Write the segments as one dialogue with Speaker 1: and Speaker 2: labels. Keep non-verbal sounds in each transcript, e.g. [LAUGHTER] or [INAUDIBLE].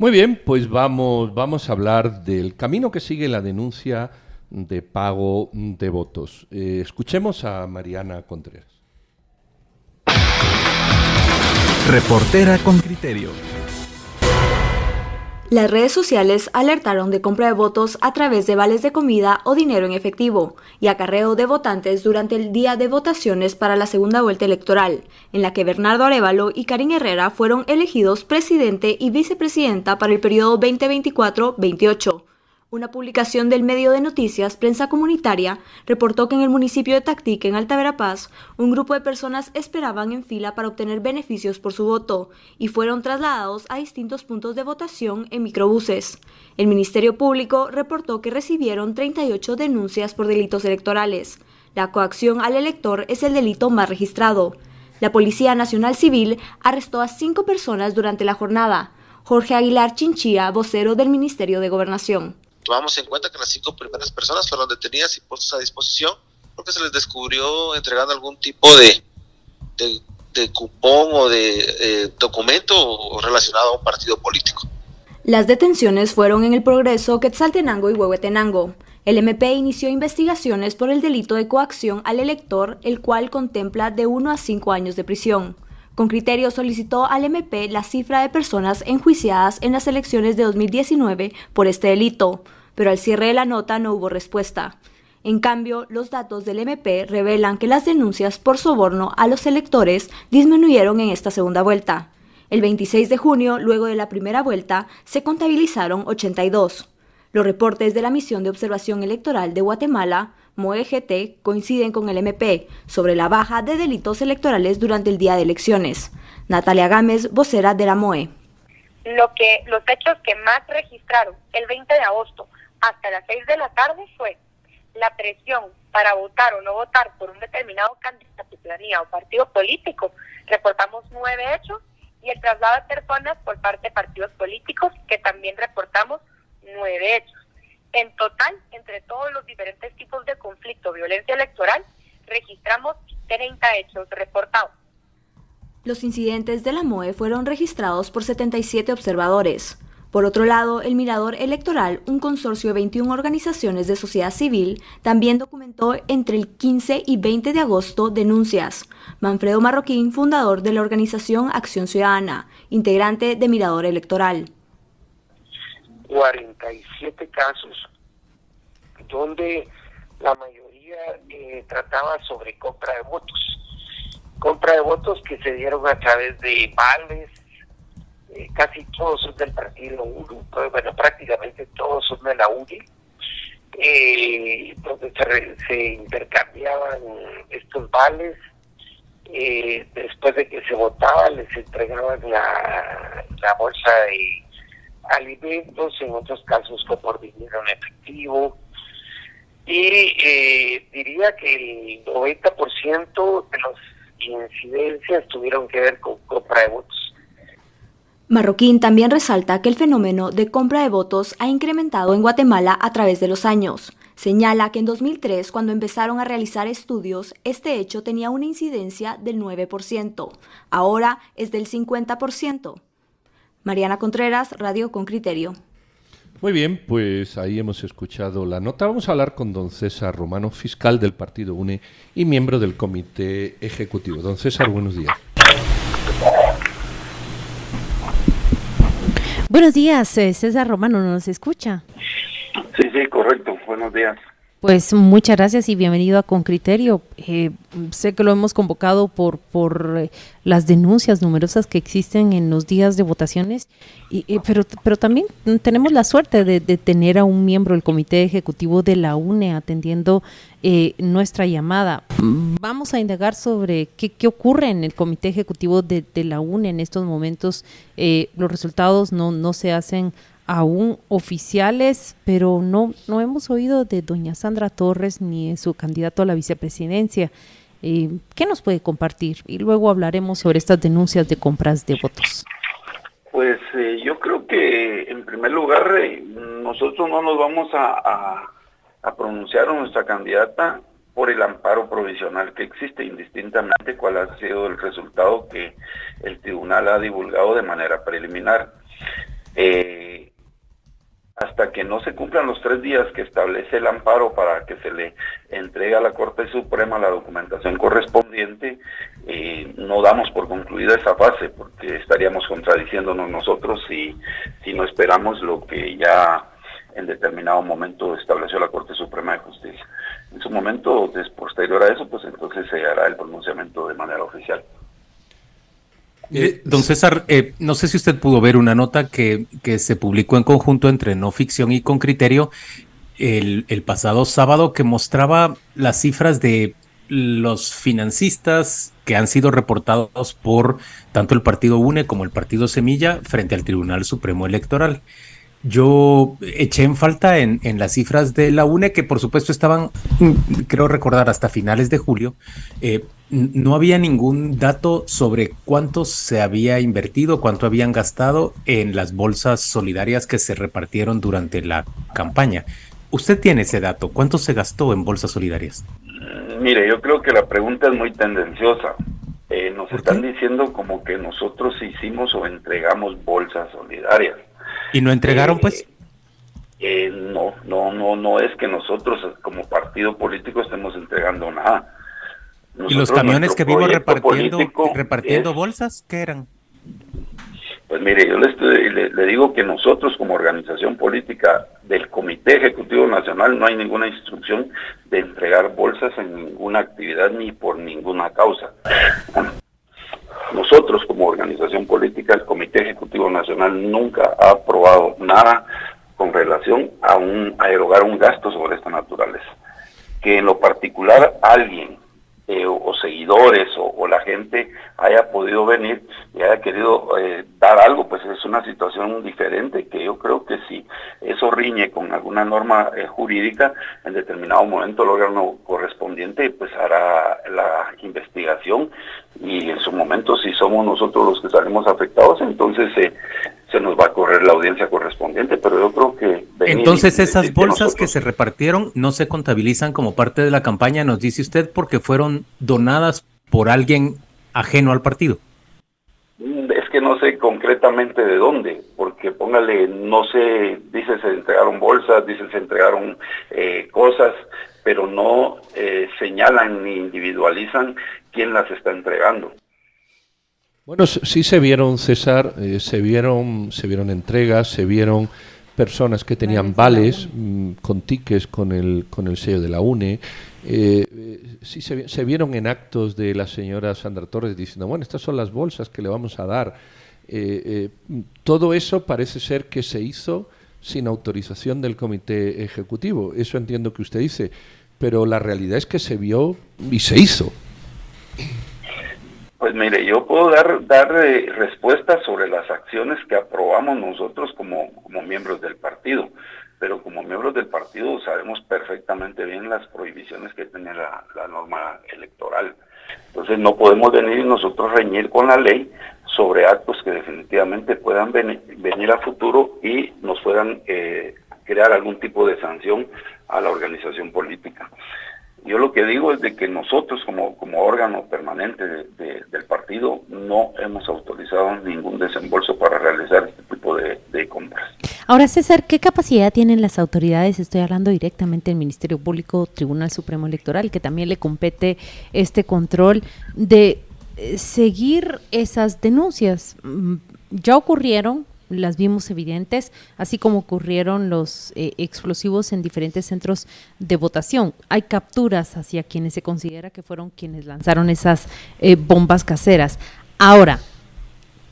Speaker 1: Muy bien, pues vamos, vamos a hablar del camino que sigue la denuncia de pago de votos. Eh, escuchemos a Mariana Contreras.
Speaker 2: Reportera con criterio.
Speaker 3: Las redes sociales alertaron de compra de votos a través de vales de comida o dinero en efectivo y acarreo de votantes durante el día de votaciones para la segunda vuelta electoral, en la que Bernardo Arevalo y Karin Herrera fueron elegidos presidente y vicepresidenta para el periodo 2024-28. Una publicación del medio de noticias Prensa Comunitaria reportó que en el municipio de Tactique, en Alta Verapaz, un grupo de personas esperaban en fila para obtener beneficios por su voto y fueron trasladados a distintos puntos de votación en microbuses. El Ministerio Público reportó que recibieron 38 denuncias por delitos electorales. La coacción al elector es el delito más registrado. La Policía Nacional Civil arrestó a cinco personas durante la jornada. Jorge Aguilar Chinchilla, vocero del Ministerio de Gobernación.
Speaker 4: Tomamos en cuenta que las cinco primeras personas fueron detenidas y puestas a disposición porque se les descubrió entregando algún tipo de, cupón o de eh, documento relacionado a un partido político.
Speaker 3: Las detenciones fueron en el Progreso, Quetzaltenango y Huehuetenango. El MP inició investigaciones por el delito de coacción al elector, el cual contempla de 1 a 5 años de prisión. Con criterio solicitó al MP la cifra de personas enjuiciadas en las elecciones de 2019 por este delito, pero al cierre de la nota no hubo respuesta. En cambio, los datos del MP revelan que las denuncias por soborno a los electores disminuyeron en esta segunda vuelta. El 26 de junio, luego de la primera vuelta, se contabilizaron 82. Los reportes de la Misión de Observación Electoral de Guatemala MOEGT coinciden con el MP sobre la baja de delitos electorales durante el día de elecciones. Natalia Gámez, vocera de la MOE.
Speaker 5: Lo que, los hechos que más registraron el 20 de agosto hasta las 6 de la tarde fue la presión para votar o no votar por un determinado candidato, o partido político. Reportamos nueve hechos y el traslado de personas por parte de partidos políticos que también reportamos nueve hechos. En total, entre todos los diferentes tipos de conflicto, violencia electoral, registramos 30 hechos reportados.
Speaker 3: Los incidentes de la MOE fueron registrados por 77 observadores. Por otro lado, el Mirador Electoral, un consorcio de 21 organizaciones de sociedad civil, también documentó entre el 15 y 20 de agosto denuncias. Manfredo Marroquín, fundador de la organización Acción Ciudadana, integrante de Mirador Electoral.
Speaker 6: 47 casos donde la mayoría eh, trataba sobre compra de votos. Compra de votos que se dieron a través de vales, eh, casi todos son del partido UNO, bueno, prácticamente todos son de la UNI, eh, donde se, intercambiaban estos vales. después de que se votaba, les entregaban la, la bolsa de alimentos, en otros casos por dinero en efectivo. Y eh, diría que el 90% de las incidencias tuvieron que ver con compra de votos.
Speaker 3: Marroquín también resalta que el fenómeno de compra de votos ha incrementado en Guatemala a través de los años. Señala que en 2003, cuando empezaron a realizar estudios, este hecho tenía una incidencia del 9%. Ahora es del 50%. Mariana Contreras, Radio con Criterio.
Speaker 1: Muy bien, pues ahí hemos escuchado la nota. Vamos a hablar con don César Romano, fiscal del Partido UNE y miembro del Comité Ejecutivo. Don César, buenos días.
Speaker 7: Buenos días, eh, César Romano, ¿nos escucha?
Speaker 6: Sí, sí, correcto. Buenos días.
Speaker 7: Pues muchas gracias y bienvenido a Con Criterio. Eh, sé que lo hemos convocado por, por eh, las denuncias numerosas que existen en los días de votaciones, y, pero, pero también tenemos la suerte de, tener a un miembro del Comité Ejecutivo de la UNE atendiendo eh, nuestra llamada. Vamos a indagar sobre qué, qué, ocurre en el Comité Ejecutivo de, de la UNE en estos momentos. los resultados no, no se hacen aún oficiales, pero no, no hemos oído de doña Sandra Torres ni de su candidato a la vicepresidencia. Eh, ¿Qué nos puede compartir? Y luego hablaremos sobre estas denuncias de compras de votos.
Speaker 6: Pues eh, yo creo que en primer lugar eh, nosotros no nos vamos a, pronunciar a nuestra candidata por el amparo provisional que existe, indistintamente cuál ha sido el resultado que el tribunal ha divulgado de manera preliminar.
Speaker 8: Hasta que no se cumplan los tres días que establece el amparo para que se le entregue a la Corte Suprema la documentación correspondiente, eh, no damos por concluida esa fase, porque estaríamos contradiciéndonos nosotros si, si no esperamos lo que ya en determinado momento estableció la Corte Suprema de Justicia. En su momento, posterior a eso, pues entonces se hará el pronunciamiento de manera oficial.
Speaker 9: Eh, don César, eh, no sé si usted pudo ver una nota que, que, se publicó en conjunto entre No Ficción y Con Criterio el, el, pasado sábado que mostraba las cifras de los financistas que han sido reportados por tanto el partido UNE como el partido Semilla frente al Tribunal Supremo Electoral. Yo eché en falta en, las cifras de la UNE, que por supuesto estaban, mm, creo recordar, hasta finales de julio. Eh, no había ningún dato sobre cuánto se había invertido, cuánto habían gastado en las bolsas solidarias que se repartieron durante la campaña. ¿Usted tiene ese dato? ¿Cuánto se gastó en bolsas solidarias?
Speaker 8: Mire, yo creo que la pregunta es muy tendenciosa. Eh, nos están diciendo como que nosotros hicimos o entregamos bolsas solidarias.
Speaker 9: ¿Y no entregaron, pues?
Speaker 8: Eh, no, no, no, no es que nosotros como partido político estemos entregando nada.
Speaker 9: ¿Y los camiones que vimos repartiendo, repartiendo bolsas, qué eran?
Speaker 8: Pues mire, yo le, le, digo que nosotros como organización política del Comité Ejecutivo Nacional no hay ninguna instrucción de entregar bolsas en ninguna actividad ni por ninguna causa. Nosotros como organización política, el Comité Ejecutivo Nacional nunca ha aprobado nada con relación a, un, a erogar un gasto sobre esta naturaleza. Que en lo particular alguien eh, o, seguidores o, la gente haya podido venir y haya querido eh, dar algo, pues es una situación diferente que yo creo que si eso riñe con alguna norma eh, jurídica, en determinado momento el órgano correspondiente pues hará la investigación y en su momento si somos nosotros los que salimos afectados, entonces se nos va a correr la audiencia correspondiente, pero yo creo que...
Speaker 9: Entonces esas bolsas que se repartieron no se contabilizan como parte de la campaña, nos dice usted, porque fueron donadas por alguien ajeno al partido.
Speaker 8: Es que no sé concretamente de dónde, porque póngale, no sé, dice se entregaron bolsas, dice se entregaron eh, cosas, pero no eh, señalan ni individualizan quién las está entregando.
Speaker 1: Bueno, sí se vieron, César, eh, se vieron, se vieron entregas, se vieron personas que tenían vales mm, con tickets con el, con el sello de la UNE. Eh, eh, sí se, vieron en actos de la señora Sandra Torres diciendo, bueno, estas son las bolsas que le vamos a dar. todo eso parece ser que se hizo sin autorización del comité ejecutivo. Eso entiendo que usted dice, pero la realidad es que se vio y se hizo.
Speaker 8: Pues mire, yo puedo dar, dar eh, respuestas sobre las acciones que aprobamos nosotros como, como miembros del partido, pero como miembros del partido sabemos perfectamente bien las prohibiciones que tiene la, norma electoral. Entonces no podemos venir nosotros reñir con la ley sobre actos que definitivamente puedan venir, venir a futuro y nos puedan eh, crear algún tipo de sanción a la organización política. Yo lo que digo es de que nosotros como, como órgano permanente del partido no hemos autorizado ningún desembolso para realizar este tipo de, compras.
Speaker 7: Ahora, César, ¿qué capacidad tienen las autoridades? Estoy hablando directamente del Ministerio Público, Tribunal Supremo Electoral, que también le compete este control de eh, seguir esas denuncias. Mm, ya ocurrieron, las vimos evidentes, así como ocurrieron los eh, explosivos en diferentes centros de votación. Hay capturas hacia quienes se considera que fueron quienes lanzaron esas eh, bombas caseras. Ahora,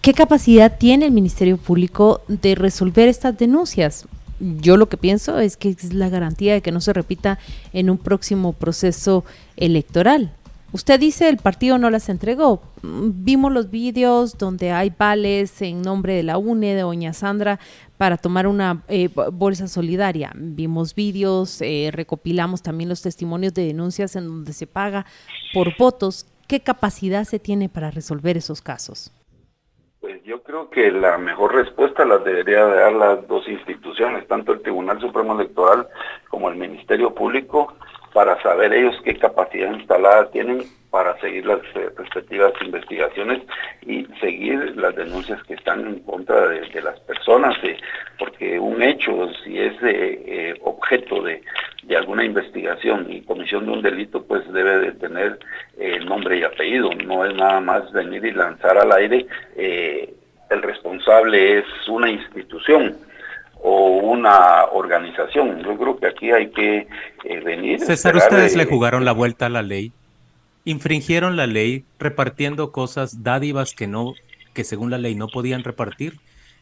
Speaker 7: ¿qué capacidad tiene el Ministerio Público de resolver estas denuncias? Yo lo que pienso es que es la garantía de que no se repita en un próximo proceso electoral. Usted dice el partido no las entregó. Vimos los vídeos donde hay vales en nombre de la UNE, de Doña Sandra, para tomar una eh, bolsa solidaria. Vimos vídeos, eh, recopilamos también los testimonios de denuncias en donde se paga por votos. ¿Qué capacidad se tiene para resolver esos casos?
Speaker 8: Pues yo creo que la mejor respuesta la debería dar las dos instituciones, tanto el Tribunal Supremo Electoral como el Ministerio Público, para saber ellos qué capacidad instalada tienen para seguir las eh, respectivas investigaciones y seguir las denuncias que están en contra de, las personas, eh, porque un hecho, si es eh, objeto de, alguna investigación y comisión de un delito, pues debe de tener nombre y apellido, no es nada más venir y lanzar al aire, el responsable es una institución o una organización. Yo creo que aquí hay que venir.
Speaker 9: César, ustedes le jugaron la vuelta a la ley infringieron la ley repartiendo cosas, dádivas que no, que según la ley no podían repartir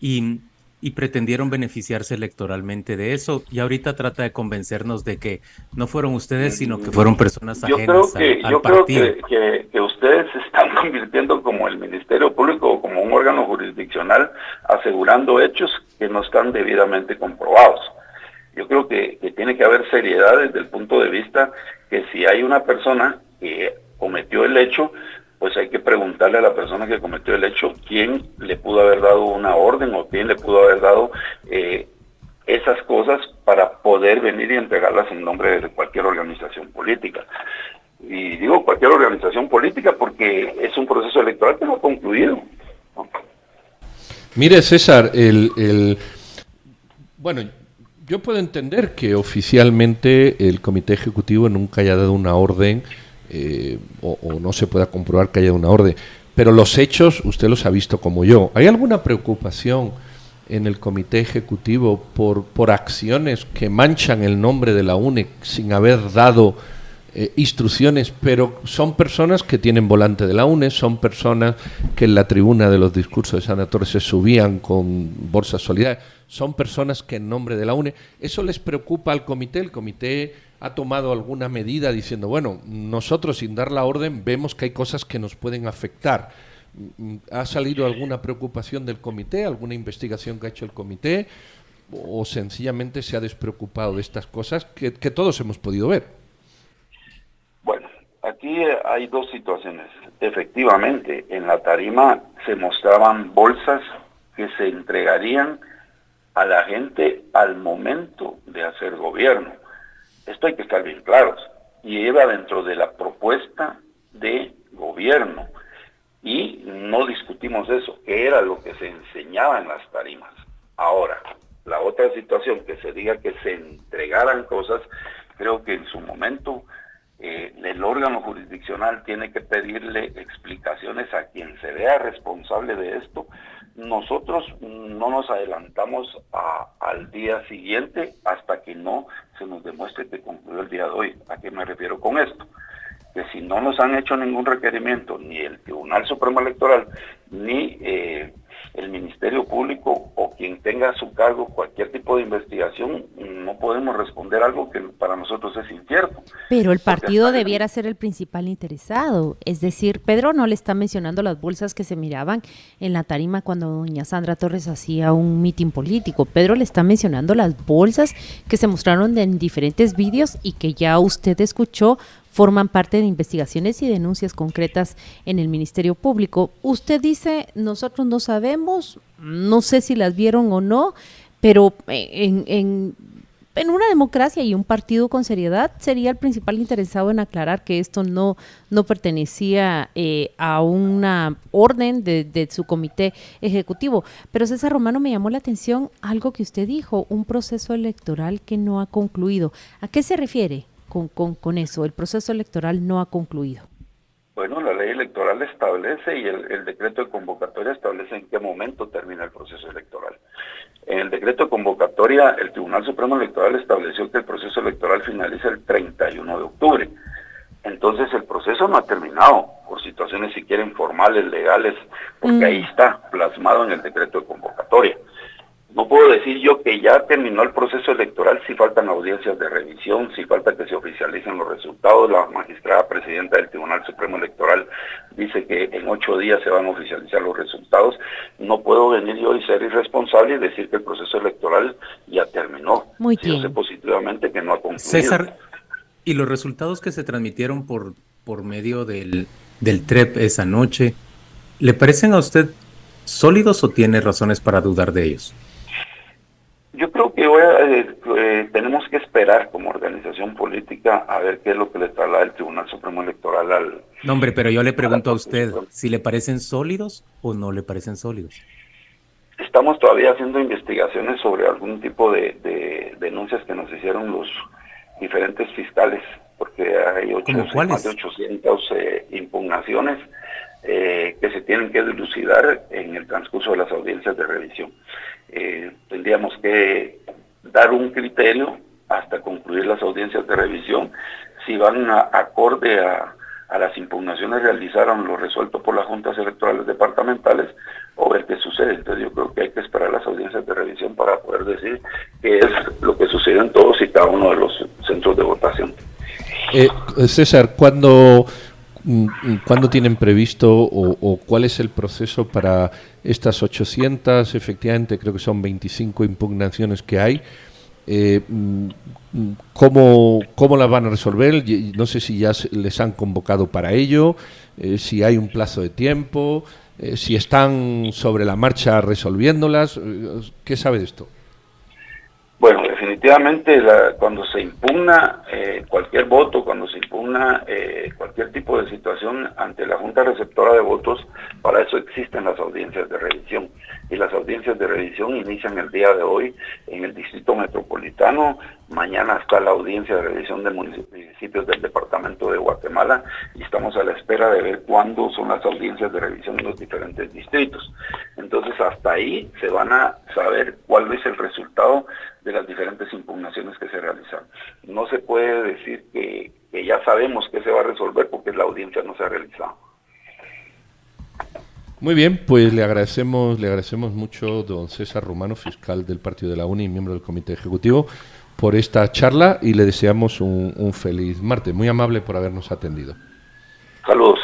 Speaker 9: y, y, pretendieron beneficiarse electoralmente de eso. Y ahorita trata de convencernos de que no fueron ustedes, sino que fueron personas ajenas
Speaker 8: yo creo que, yo Creo que, que, ustedes se están [LAUGHS] convirtiendo como el Ministerio Público o como un órgano jurisdiccional asegurando hechos que no están debidamente comprobados. Yo creo que, que tiene que haber seriedad desde el punto de vista que si hay una persona que cometió el hecho, pues hay que preguntarle a la persona que cometió el hecho quién le pudo haber dado una orden o quién le pudo haber dado eh, esas cosas para poder venir y entregarlas en nombre de cualquier organización política. Y digo cualquier organización política porque es un proceso electoral que no ha concluido.
Speaker 1: Mire, César, el, el, bueno, yo puedo entender que oficialmente el Comité Ejecutivo nunca haya dado una orden eh, o, no se pueda comprobar que haya una orden. Pero los hechos usted los ha visto como yo. ¿Hay alguna preocupación en el comité ejecutivo por, por acciones que manchan el nombre de la UNE sin haber dado eh, instrucciones, pero son personas que tienen volante de la UNE, son personas que en la tribuna de los discursos de Santa Torres se subían con bolsas solidarias, son personas que en nombre de la UNE, ¿eso les preocupa al comité? El comité ha tomado alguna medida diciendo, bueno, nosotros sin dar la orden vemos que hay cosas que nos pueden afectar. ¿Ha salido alguna preocupación del comité, alguna investigación que ha hecho el comité o sencillamente se ha despreocupado de estas cosas que, todos hemos podido ver?
Speaker 8: Bueno, aquí hay dos situaciones. Efectivamente, en la tarima se mostraban bolsas que se entregarían a la gente al momento de hacer gobierno esto hay que estar bien claros. Y iba dentro de la propuesta de gobierno. Y no discutimos eso, que era lo que se enseñaba en las tarimas. Ahora, la otra situación, que se diga que se entregaran cosas, creo que en su momento eh, el órgano jurisdiccional tiene que pedirle explicaciones a quien se vea responsable de esto nosotros no nos adelantamos al día siguiente hasta que no se nos demuestre que concluyó el día de hoy. ¿A qué me refiero con esto? Que si no nos han hecho ningún requerimiento, ni el Tribunal Supremo Electoral, ni eh, el Ministerio Público o quien tenga a su cargo cualquier tipo de investigación, no podemos responder algo que para nosotros es incierto.
Speaker 7: Pero el partido debiera ser el principal interesado. Es decir, Pedro no le está mencionando las bolsas que se miraban en la tarima cuando doña Sandra Torres hacía un mitin político. Pedro le está mencionando las bolsas que se mostraron en diferentes vídeos y que ya usted escuchó forman parte de investigaciones y denuncias concretas en el Ministerio Público. Usted dice, nosotros no sabemos, no sé si las vieron o no, pero en, en, en una democracia y un partido con seriedad sería el principal interesado en aclarar que esto no, no pertenecía eh, a una orden de, de, su comité ejecutivo. Pero César Romano me llamó la atención algo que usted dijo, un proceso electoral que no ha concluido. ¿A qué se refiere? Con, con, con eso? El proceso electoral no ha concluido.
Speaker 8: Bueno, la ley electoral establece y el, decreto de convocatoria establece en qué momento termina el proceso electoral. En el decreto de convocatoria, el Tribunal Supremo Electoral estableció que el proceso electoral finaliza el 31 de octubre. Entonces el proceso no ha terminado, por situaciones si quieren formales, legales, porque mm. ahí está plasmado en el decreto de convocatoria. No puedo decir yo que ya terminó el proceso electoral si faltan audiencias de revisión, si falta que se oficialicen los resultados. La magistrada presidenta del Tribunal Supremo Electoral dice que en ocho días se van a oficializar los resultados. No puedo venir yo y ser irresponsable y decir que el proceso electoral ya terminó.
Speaker 7: Muy bien.
Speaker 8: Yo sé positivamente que no ha concluido.
Speaker 9: César, ¿y los resultados que se transmitieron por, por medio del, del TREP esa noche, ¿le parecen a usted sólidos o tiene razones para dudar de ellos?
Speaker 8: Yo creo que hoy eh, eh, tenemos que esperar como organización política a ver qué es lo que le traslada el Tribunal Supremo Electoral al...
Speaker 9: No, hombre, pero yo le pregunto a usted si le parecen sólidos o no le parecen sólidos.
Speaker 8: Estamos todavía haciendo investigaciones sobre algún tipo de, denuncias que nos hicieron los diferentes fiscales, porque hay ocho, más de 800 eh, impugnaciones que se tienen que dilucidar en el transcurso de las audiencias de revisión eh, tendríamos que dar un criterio hasta concluir las audiencias de revisión, si van a, acorde a, las impugnaciones realizaron lo resuelto por las juntas electorales departamentales o ver qué sucede. Entonces yo creo que hay que esperar las audiencias de revisión para poder decir qué es lo que sucede en todos y cada uno de los centros de votación.
Speaker 1: Eh, César, cuando ¿Cuándo tienen previsto o, cuál es el proceso para estas 800, efectivamente creo que son 25 impugnaciones que hay? Eh, mm, ¿cómo, ¿Cómo las van a resolver? No sé si ya les han convocado para ello, eh, si hay un plazo de tiempo, eh, si están sobre la marcha resolviéndolas. ¿Qué sabe de esto?
Speaker 8: Bueno, definitivamente cuando se impugna eh, cualquier voto, cuando se impugna eh, cualquier tipo de situación ante la Junta Receptora de Votos, para eso existen las audiencias de revisión. Y las audiencias de revisión inician el día de hoy en el Distrito Metropolitano. Mañana está la audiencia de revisión de municipios del Departamento de Guatemala y estamos a la espera de ver cuándo son las audiencias de revisión en los diferentes distritos. Entonces hasta ahí se van a saber cuál es el resultado de las diferentes impugnaciones que se realizan. No se puede decir que, ya sabemos que se va a resolver porque la audiencia no se ha realizado.
Speaker 1: Muy bien, pues le agradecemos, le agradecemos mucho don César Romano, fiscal del Partido de la UNI y miembro del Comité Ejecutivo, por esta charla y le deseamos un, un feliz martes. Muy amable por habernos atendido.
Speaker 8: Saludos.